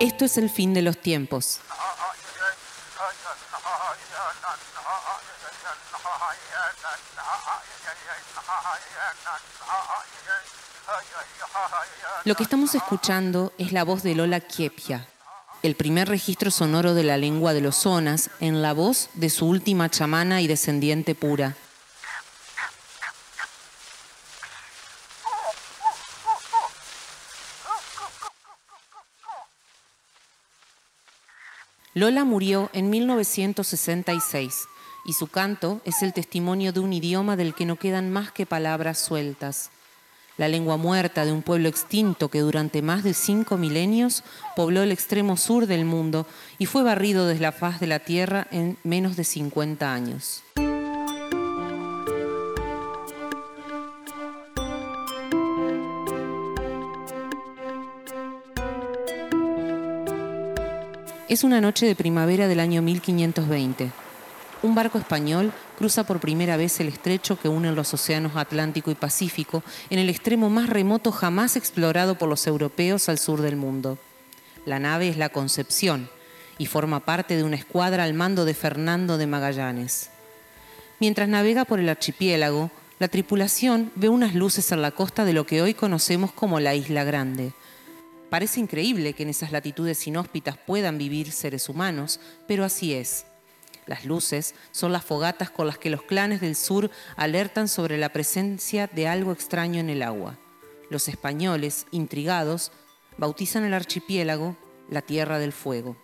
Esto es el fin de los tiempos. Lo que estamos escuchando es la voz de Lola Kiepia, el primer registro sonoro de la lengua de los zonas en la voz de su última chamana y descendiente pura. Lola murió en 1966 y su canto es el testimonio de un idioma del que no quedan más que palabras sueltas la lengua muerta de un pueblo extinto que durante más de cinco milenios pobló el extremo sur del mundo y fue barrido desde la faz de la tierra en menos de 50 años. Es una noche de primavera del año 1520 un barco español cruza por primera vez el estrecho que une los océanos Atlántico y Pacífico en el extremo más remoto jamás explorado por los europeos al sur del mundo. La nave es la Concepción y forma parte de una escuadra al mando de Fernando de Magallanes. Mientras navega por el archipiélago, la tripulación ve unas luces en la costa de lo que hoy conocemos como la Isla Grande. Parece increíble que en esas latitudes inhóspitas puedan vivir seres humanos, pero así es. Las luces son las fogatas con las que los clanes del sur alertan sobre la presencia de algo extraño en el agua. Los españoles, intrigados, bautizan el archipiélago la Tierra del Fuego.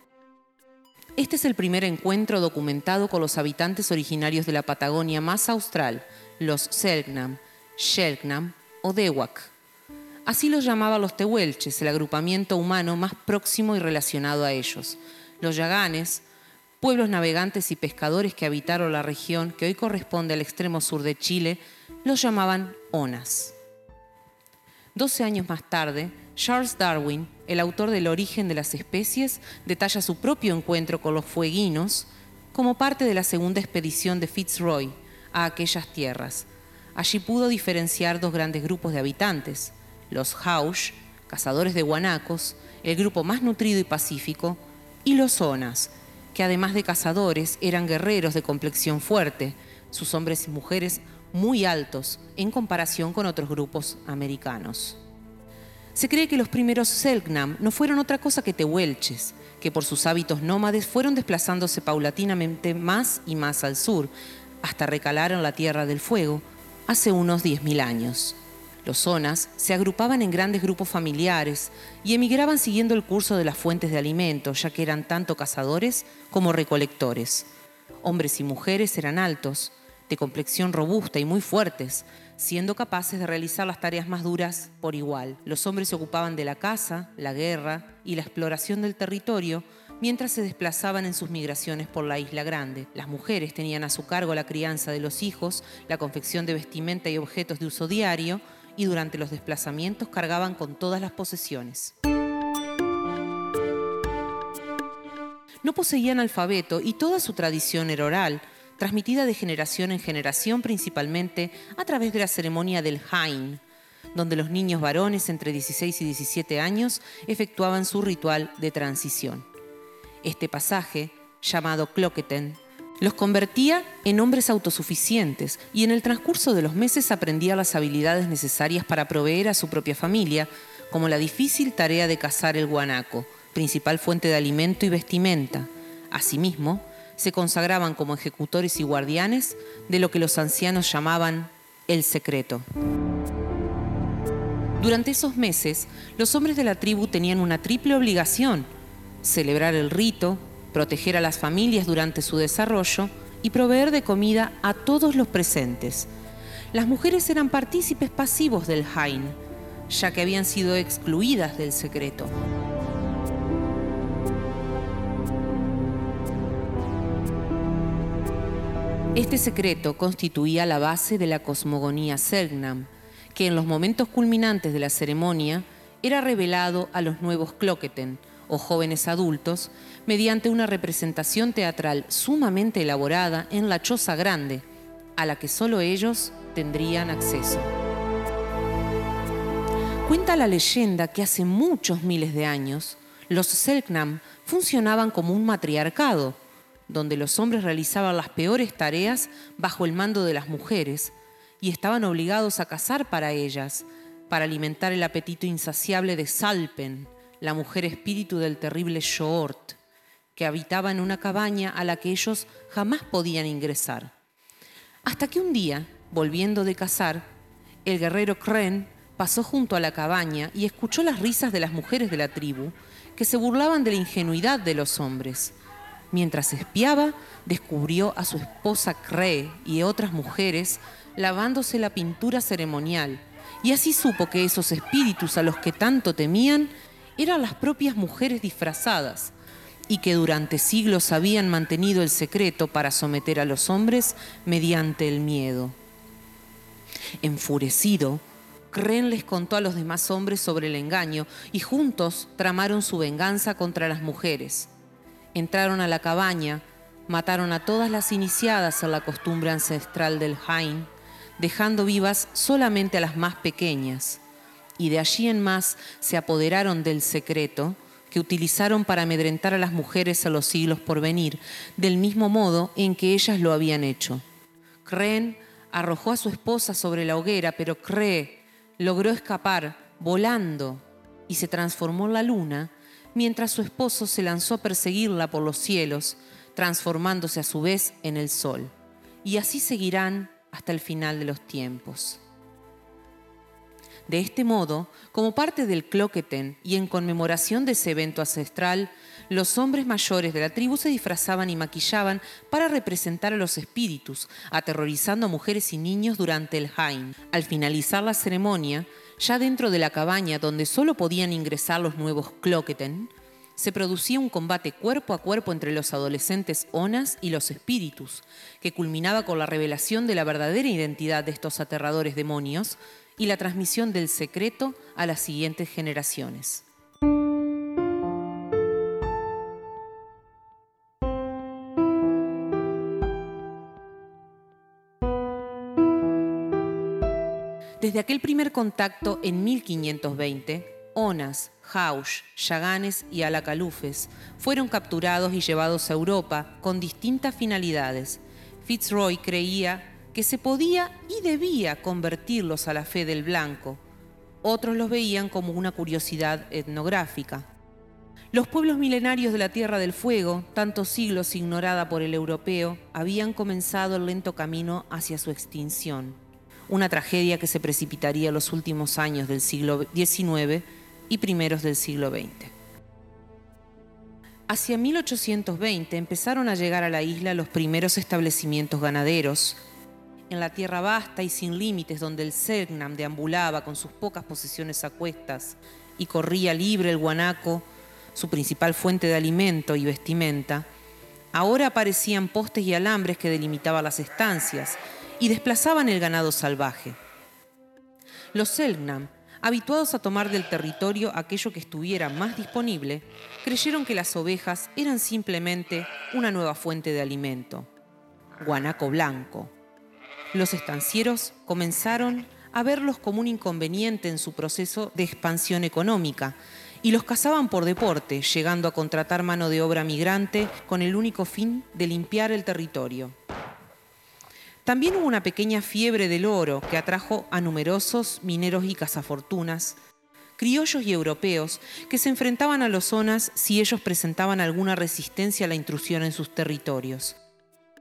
Este es el primer encuentro documentado con los habitantes originarios de la Patagonia más austral, los Selknam, Shelknam o Dewak. Así los llamaban los tehuelches, el agrupamiento humano más próximo y relacionado a ellos. Los yaganes, pueblos navegantes y pescadores que habitaron la región que hoy corresponde al extremo sur de Chile, los llamaban onas. Doce años más tarde, Charles Darwin, el autor del origen de las especies, detalla su propio encuentro con los fueguinos como parte de la segunda expedición de Fitzroy a aquellas tierras. Allí pudo diferenciar dos grandes grupos de habitantes, los Haush, cazadores de guanacos, el grupo más nutrido y pacífico, y los Onas, que además de cazadores eran guerreros de complexión fuerte, sus hombres y mujeres muy altos en comparación con otros grupos americanos. Se cree que los primeros Selknam no fueron otra cosa que tehuelches, que por sus hábitos nómades fueron desplazándose paulatinamente más y más al sur, hasta recalar en la Tierra del Fuego hace unos 10.000 años. Los zonas se agrupaban en grandes grupos familiares y emigraban siguiendo el curso de las fuentes de alimento, ya que eran tanto cazadores como recolectores. Hombres y mujeres eran altos, de complexión robusta y muy fuertes, siendo capaces de realizar las tareas más duras por igual. Los hombres se ocupaban de la caza, la guerra y la exploración del territorio, mientras se desplazaban en sus migraciones por la isla grande. Las mujeres tenían a su cargo la crianza de los hijos, la confección de vestimenta y objetos de uso diario, y durante los desplazamientos cargaban con todas las posesiones. No poseían alfabeto y toda su tradición era oral, transmitida de generación en generación principalmente a través de la ceremonia del Hain, donde los niños varones entre 16 y 17 años efectuaban su ritual de transición. Este pasaje, llamado Cloqueten, los convertía en hombres autosuficientes y en el transcurso de los meses aprendía las habilidades necesarias para proveer a su propia familia, como la difícil tarea de cazar el guanaco, principal fuente de alimento y vestimenta. Asimismo, se consagraban como ejecutores y guardianes de lo que los ancianos llamaban el secreto. Durante esos meses, los hombres de la tribu tenían una triple obligación, celebrar el rito, proteger a las familias durante su desarrollo y proveer de comida a todos los presentes. Las mujeres eran partícipes pasivos del Hain, ya que habían sido excluidas del secreto. Este secreto constituía la base de la cosmogonía Selknam, que en los momentos culminantes de la ceremonia era revelado a los nuevos Cloqueten, o jóvenes adultos, mediante una representación teatral sumamente elaborada en la choza grande, a la que solo ellos tendrían acceso. Cuenta la leyenda que hace muchos miles de años, Los Selknam funcionaban como un matriarcado, donde los hombres realizaban las peores tareas bajo el mando de las mujeres y estaban obligados a cazar para ellas, para alimentar el apetito insaciable de Salpen, la mujer espíritu del terrible Shoort, que habitaba en una cabaña a la que ellos jamás podían ingresar. Hasta que un día, volviendo de cazar, el guerrero Kren pasó junto a la cabaña y escuchó las risas de las mujeres de la tribu, que se burlaban de la ingenuidad de los hombres. Mientras espiaba, descubrió a su esposa Cree y otras mujeres lavándose la pintura ceremonial, y así supo que esos espíritus a los que tanto temían eran las propias mujeres disfrazadas, y que durante siglos habían mantenido el secreto para someter a los hombres mediante el miedo. Enfurecido, Kren les contó a los demás hombres sobre el engaño y juntos tramaron su venganza contra las mujeres. Entraron a la cabaña, mataron a todas las iniciadas a la costumbre ancestral del Hain, dejando vivas solamente a las más pequeñas, y de allí en más se apoderaron del secreto que utilizaron para amedrentar a las mujeres a los siglos por venir, del mismo modo en que ellas lo habían hecho. Kren arrojó a su esposa sobre la hoguera, pero Cree logró escapar volando y se transformó en la luna, mientras su esposo se lanzó a perseguirla por los cielos, transformándose a su vez en el sol. Y así seguirán hasta el final de los tiempos. De este modo, como parte del cloqueten y en conmemoración de ese evento ancestral, los hombres mayores de la tribu se disfrazaban y maquillaban para representar a los espíritus, aterrorizando a mujeres y niños durante el Hain. Al finalizar la ceremonia, ya dentro de la cabaña donde solo podían ingresar los nuevos Cloqueten, se producía un combate cuerpo a cuerpo entre los adolescentes Onas y los espíritus, que culminaba con la revelación de la verdadera identidad de estos aterradores demonios y la transmisión del secreto a las siguientes generaciones. Desde aquel primer contacto en 1520, Onas, Haush, Yaganes y Alacalufes fueron capturados y llevados a Europa con distintas finalidades. Fitzroy creía que se podía y debía convertirlos a la fe del blanco. Otros los veían como una curiosidad etnográfica. Los pueblos milenarios de la Tierra del Fuego, tantos siglos ignorada por el europeo, habían comenzado el lento camino hacia su extinción. Una tragedia que se precipitaría los últimos años del siglo XIX y primeros del siglo XX. Hacia 1820 empezaron a llegar a la isla los primeros establecimientos ganaderos, en la tierra vasta y sin límites donde el Selknam deambulaba con sus pocas posesiones a cuestas y corría libre el guanaco, su principal fuente de alimento y vestimenta, ahora aparecían postes y alambres que delimitaban las estancias y desplazaban el ganado salvaje. Los Selknam, habituados a tomar del territorio aquello que estuviera más disponible, creyeron que las ovejas eran simplemente una nueva fuente de alimento. Guanaco blanco, los estancieros comenzaron a verlos como un inconveniente en su proceso de expansión económica y los cazaban por deporte, llegando a contratar mano de obra migrante con el único fin de limpiar el territorio. También hubo una pequeña fiebre del oro que atrajo a numerosos mineros y cazafortunas, criollos y europeos, que se enfrentaban a los zonas si ellos presentaban alguna resistencia a la intrusión en sus territorios.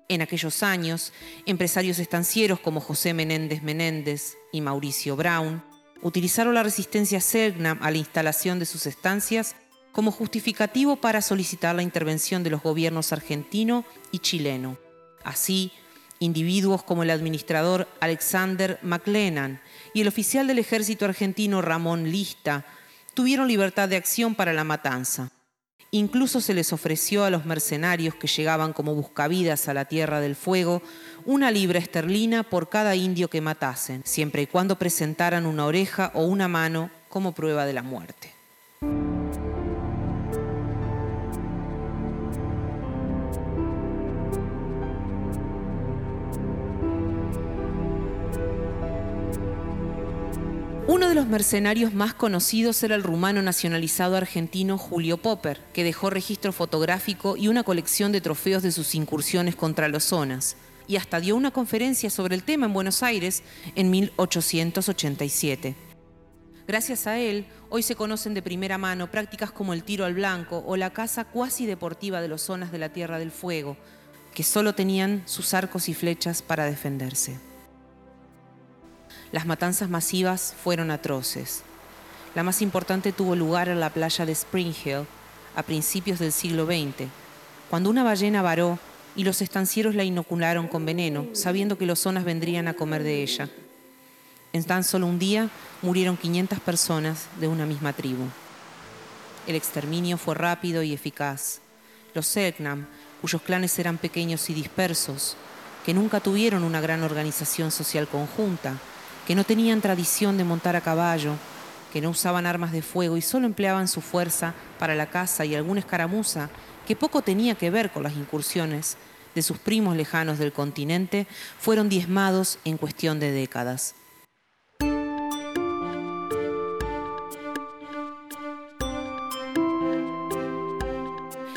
En aquellos años, empresarios estancieros como José Menéndez Menéndez y Mauricio Brown utilizaron la resistencia Selknam a la instalación de sus estancias como justificativo para solicitar la intervención de los gobiernos argentino y chileno. Así, individuos como el administrador Alexander McLennan y el oficial del ejército argentino Ramón Lista tuvieron libertad de acción para la matanza. Incluso se les ofreció a los mercenarios que llegaban como buscavidas a la Tierra del Fuego una libra esterlina por cada indio que matasen, siempre y cuando presentaran una oreja o una mano como prueba de la muerte. De los mercenarios más conocidos era el rumano nacionalizado argentino Julio Popper, que dejó registro fotográfico y una colección de trofeos de sus incursiones contra los zonas, y hasta dio una conferencia sobre el tema en Buenos Aires en 1887. Gracias a él, hoy se conocen de primera mano prácticas como el tiro al blanco o la caza cuasi deportiva de los zonas de la Tierra del Fuego, que solo tenían sus arcos y flechas para defenderse. Las matanzas masivas fueron atroces. La más importante tuvo lugar en la playa de Spring Hill a principios del siglo XX, cuando una ballena varó y los estancieros la inocularon con veneno, sabiendo que los zonas vendrían a comer de ella. En tan solo un día murieron 500 personas de una misma tribu. El exterminio fue rápido y eficaz. Los Selknam, cuyos clanes eran pequeños y dispersos, que nunca tuvieron una gran organización social conjunta, que no tenían tradición de montar a caballo, que no usaban armas de fuego y solo empleaban su fuerza para la caza y alguna escaramuza que poco tenía que ver con las incursiones de sus primos lejanos del continente, fueron diezmados en cuestión de décadas.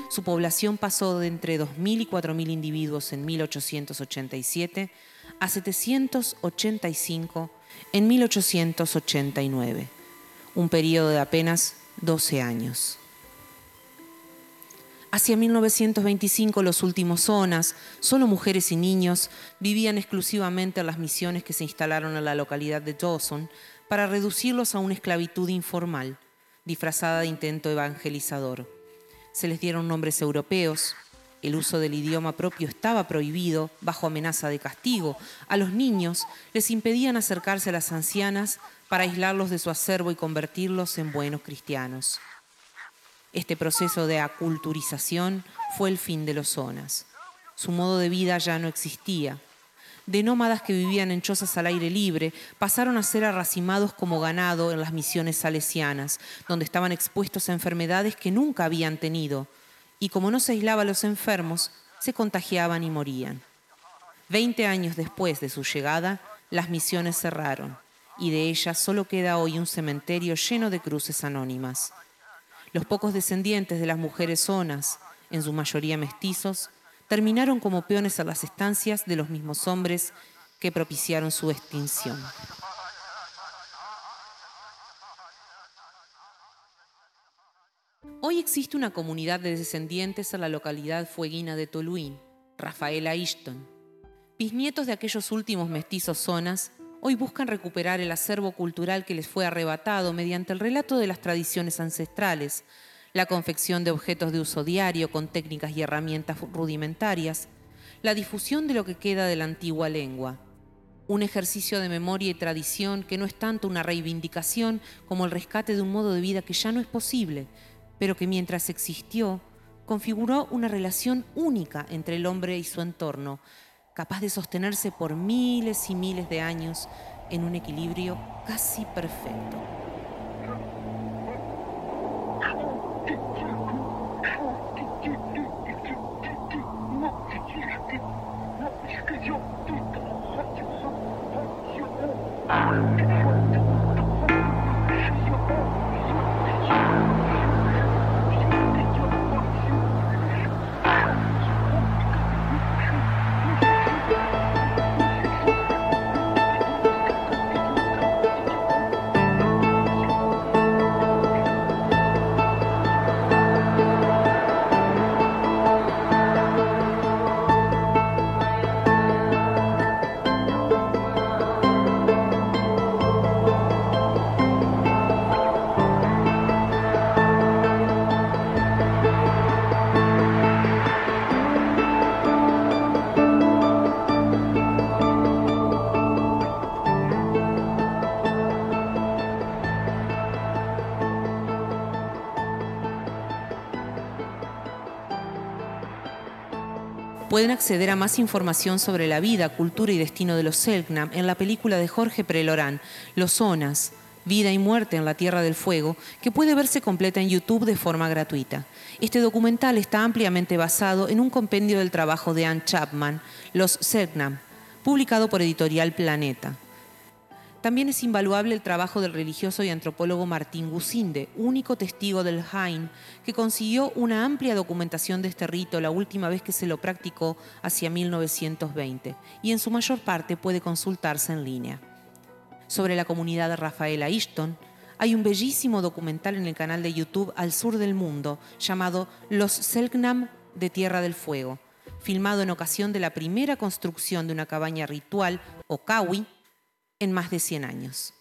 Su población pasó de entre 2.000 y 4.000 individuos en 1887 a 785 en 1889, un periodo de apenas 12 años. Hacia 1925 los últimos zonas, solo mujeres y niños, vivían exclusivamente en las misiones que se instalaron en la localidad de Dawson para reducirlos a una esclavitud informal, disfrazada de intento evangelizador. Se les dieron nombres europeos, el uso del idioma propio estaba prohibido bajo amenaza de castigo. A los niños les impedían acercarse a las ancianas para aislarlos de su acervo y convertirlos en buenos cristianos. Este proceso de aculturización fue el fin de los zonas. Su modo de vida ya no existía. De nómadas que vivían en chozas al aire libre, pasaron a ser arracimados como ganado en las misiones salesianas, donde estaban expuestos a enfermedades que nunca habían tenido, y como no se aislaba a los enfermos, se contagiaban y morían. Veinte años después de su llegada, las misiones cerraron y de ellas solo queda hoy un cementerio lleno de cruces anónimas. Los pocos descendientes de las mujeres zonas, en su mayoría mestizos, terminaron como peones a las estancias de los mismos hombres que propiciaron su extinción. Hoy existe una comunidad de descendientes en la localidad fueguina de Toluín, Rafaela Ishton. Bisnietos de aquellos últimos mestizos zonas hoy buscan recuperar el acervo cultural que les fue arrebatado mediante el relato de las tradiciones ancestrales, la confección de objetos de uso diario con técnicas y herramientas rudimentarias, la difusión de lo que queda de la antigua lengua. Un ejercicio de memoria y tradición que no es tanto una reivindicación como el rescate de un modo de vida que ya no es posible, pero que mientras existió, configuró una relación única entre el hombre y su entorno, capaz de sostenerse por miles y miles de años en un equilibrio casi perfecto. Pueden acceder a más información sobre la vida, cultura y destino de los Selknam en la película de Jorge Prelorán, Los Zonas, Vida y Muerte en la Tierra del Fuego, que puede verse completa en YouTube de forma gratuita. Este documental está ampliamente basado en un compendio del trabajo de Anne Chapman, Los Selknam, publicado por Editorial Planeta. También es invaluable el trabajo del religioso y antropólogo Martín Gusinde, único testigo del Jain, que consiguió una amplia documentación de este rito la última vez que se lo practicó hacia 1920, y en su mayor parte puede consultarse en línea. Sobre la comunidad de Rafaela Ishton, hay un bellísimo documental en el canal de YouTube Al Sur del Mundo llamado Los Selknam de Tierra del Fuego, filmado en ocasión de la primera construcción de una cabaña ritual, o kawi, en más de 100 años.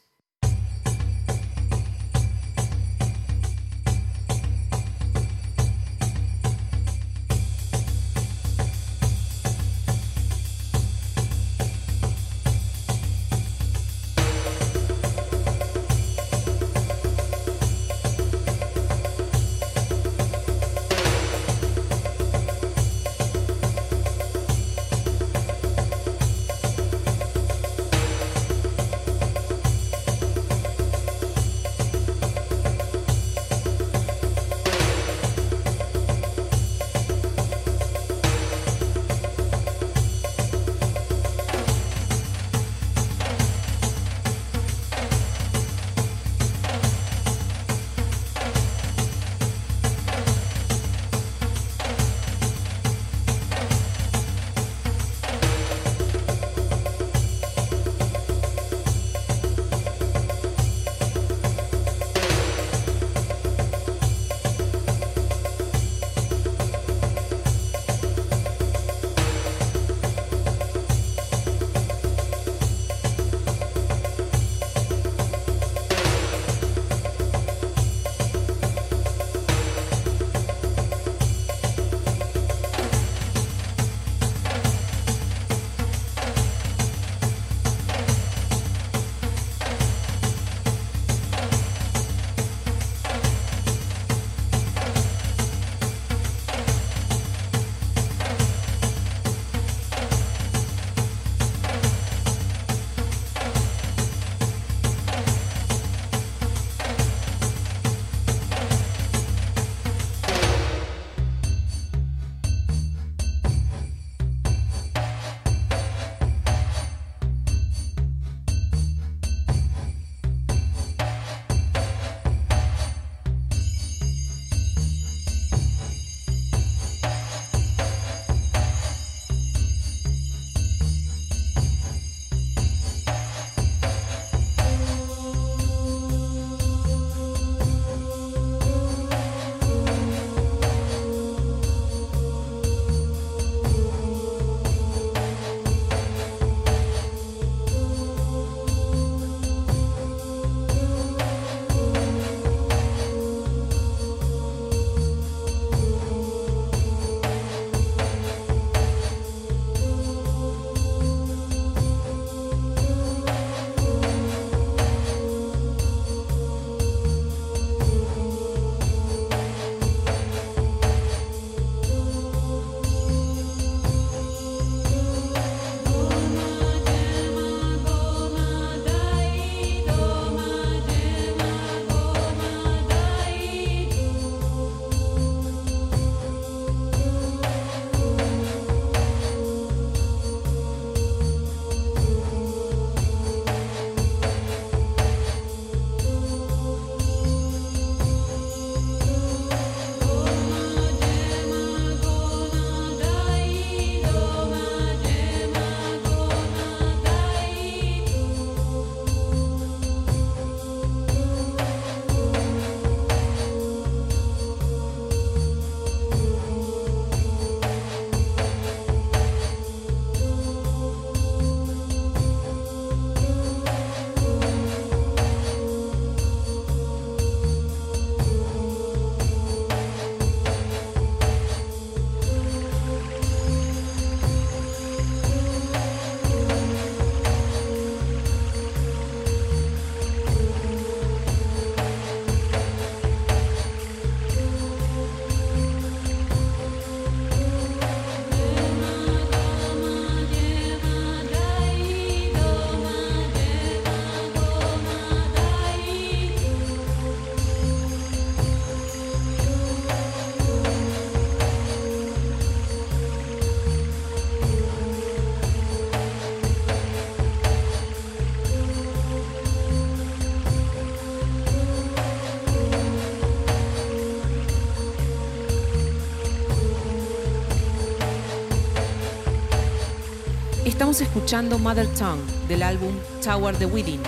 Estamos escuchando Mother Tongue del álbum Tower the Within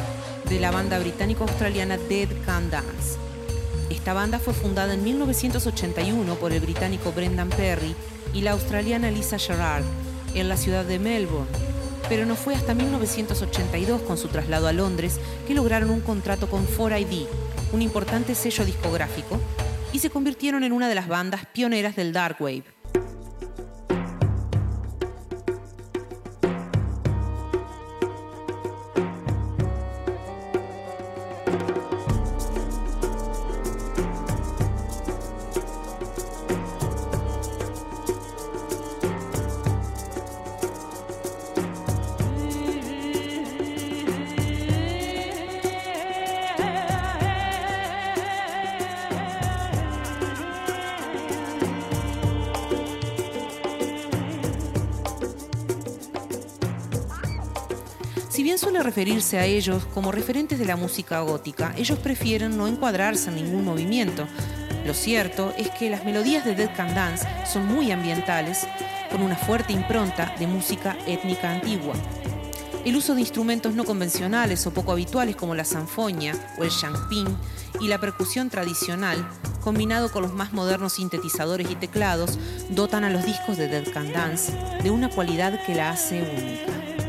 de la banda británico-australiana Dead Can Dance. Esta banda fue fundada en 1981 por el británico Brendan Perry y la australiana Lisa Gerard en la ciudad de Melbourne, pero no fue hasta 1982 con su traslado a Londres que lograron un contrato con 4ID, un importante sello discográfico, y se convirtieron en una de las bandas pioneras del dark wave. Si bien suele referirse a ellos como referentes de la música gótica, ellos prefieren no encuadrarse en ningún movimiento. Lo cierto es que las melodías de Dead Can Dance son muy ambientales, con una fuerte impronta de música étnica antigua. El uso de instrumentos no convencionales o poco habituales como la sanfoña o el shangping y la percusión tradicional, combinado con los más modernos sintetizadores y teclados, dotan a los discos de Dead Can Dance de una cualidad que la hace única.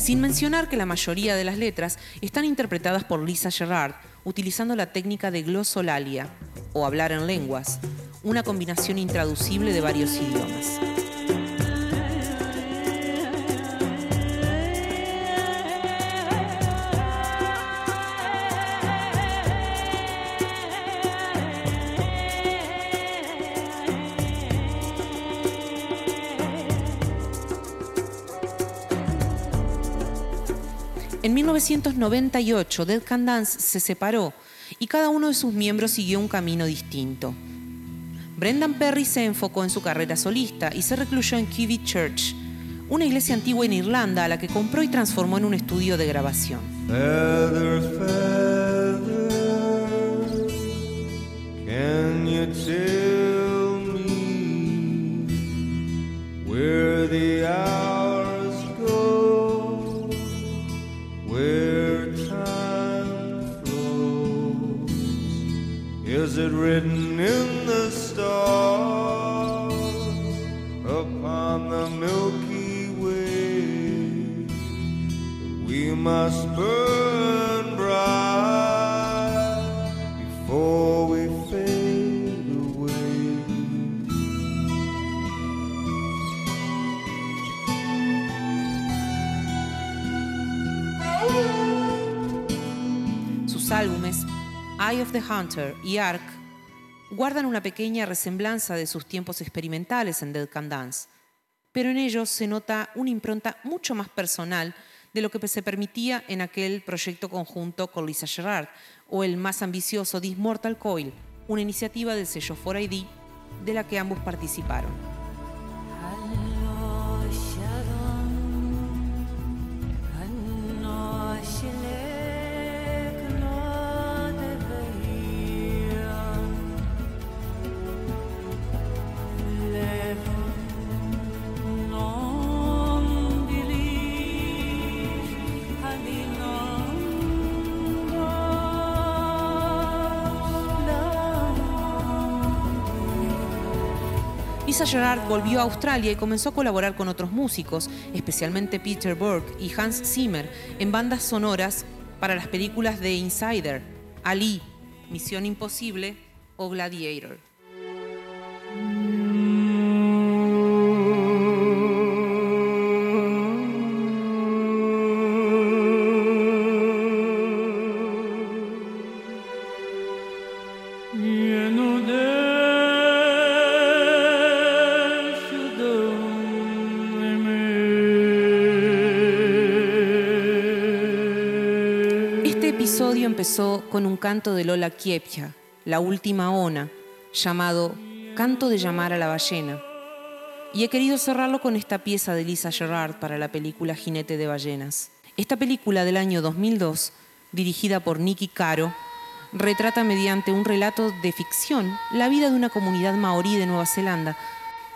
Sin mencionar que la mayoría de las letras están interpretadas por Lisa Gerard, utilizando la técnica de glosolalia, o hablar en lenguas, una combinación intraducible de varios idiomas. 1998, Dead Can Dance se separó y cada uno de sus miembros siguió un camino distinto. Brendan Perry se enfocó en su carrera solista y se recluyó en Cuvie Church, una iglesia antigua en Irlanda a la que compró y transformó en un estudio de grabación. Feather, feather, can you tell me where Is it written in the stars upon the Milky Way? We must burn Eye of the Hunter y Ark, guardan una pequeña resemblanza de sus tiempos experimentales en Dead Can Dance, pero en ellos se nota una impronta mucho más personal de lo que se permitía en aquel proyecto conjunto con Lisa Gerard o el más ambicioso This Mortal Coil, una iniciativa del sello 4ID de la que ambos participaron. Lisa Gerard volvió a Australia y comenzó a colaborar con otros músicos, especialmente Peter Burke y Hans Zimmer, en bandas sonoras para las películas de Insider, Ali, Misión Imposible o Gladiator. Lleno empezó con un canto de Lola Kiepja, la última ona, llamado Canto de llamar a la ballena. Y he querido cerrarlo con esta pieza de Lisa Gerard para la película Jinete de Ballenas. Esta película del año 2002, dirigida por Nicky Caro, retrata mediante un relato de ficción la vida de una comunidad maorí de Nueva Zelanda,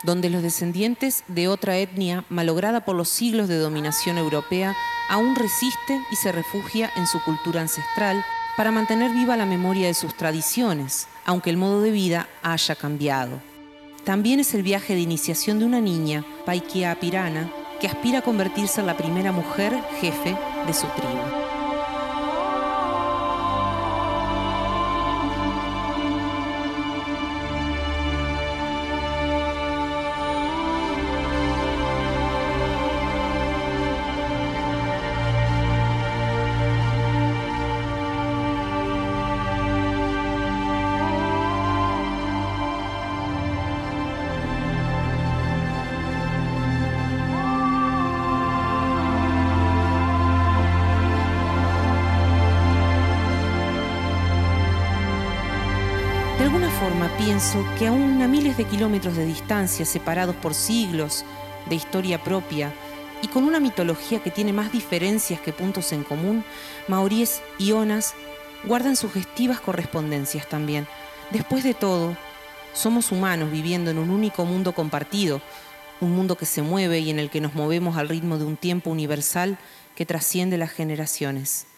donde los descendientes de otra etnia malograda por los siglos de dominación europea aún resiste y se refugia en su cultura ancestral para mantener viva la memoria de sus tradiciones, aunque el modo de vida haya cambiado. También es el viaje de iniciación de una niña, Paikia Pirana, que aspira a convertirse en la primera mujer jefe de su tribu. Que aún a miles de kilómetros de distancia, separados por siglos de historia propia y con una mitología que tiene más diferencias que puntos en común, maoríes y onas guardan sugestivas correspondencias también. Después de todo, somos humanos viviendo en un único mundo compartido, un mundo que se mueve y en el que nos movemos al ritmo de un tiempo universal que trasciende las generaciones.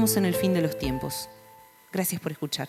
Estamos en el fin de los tiempos. Gracias por escuchar.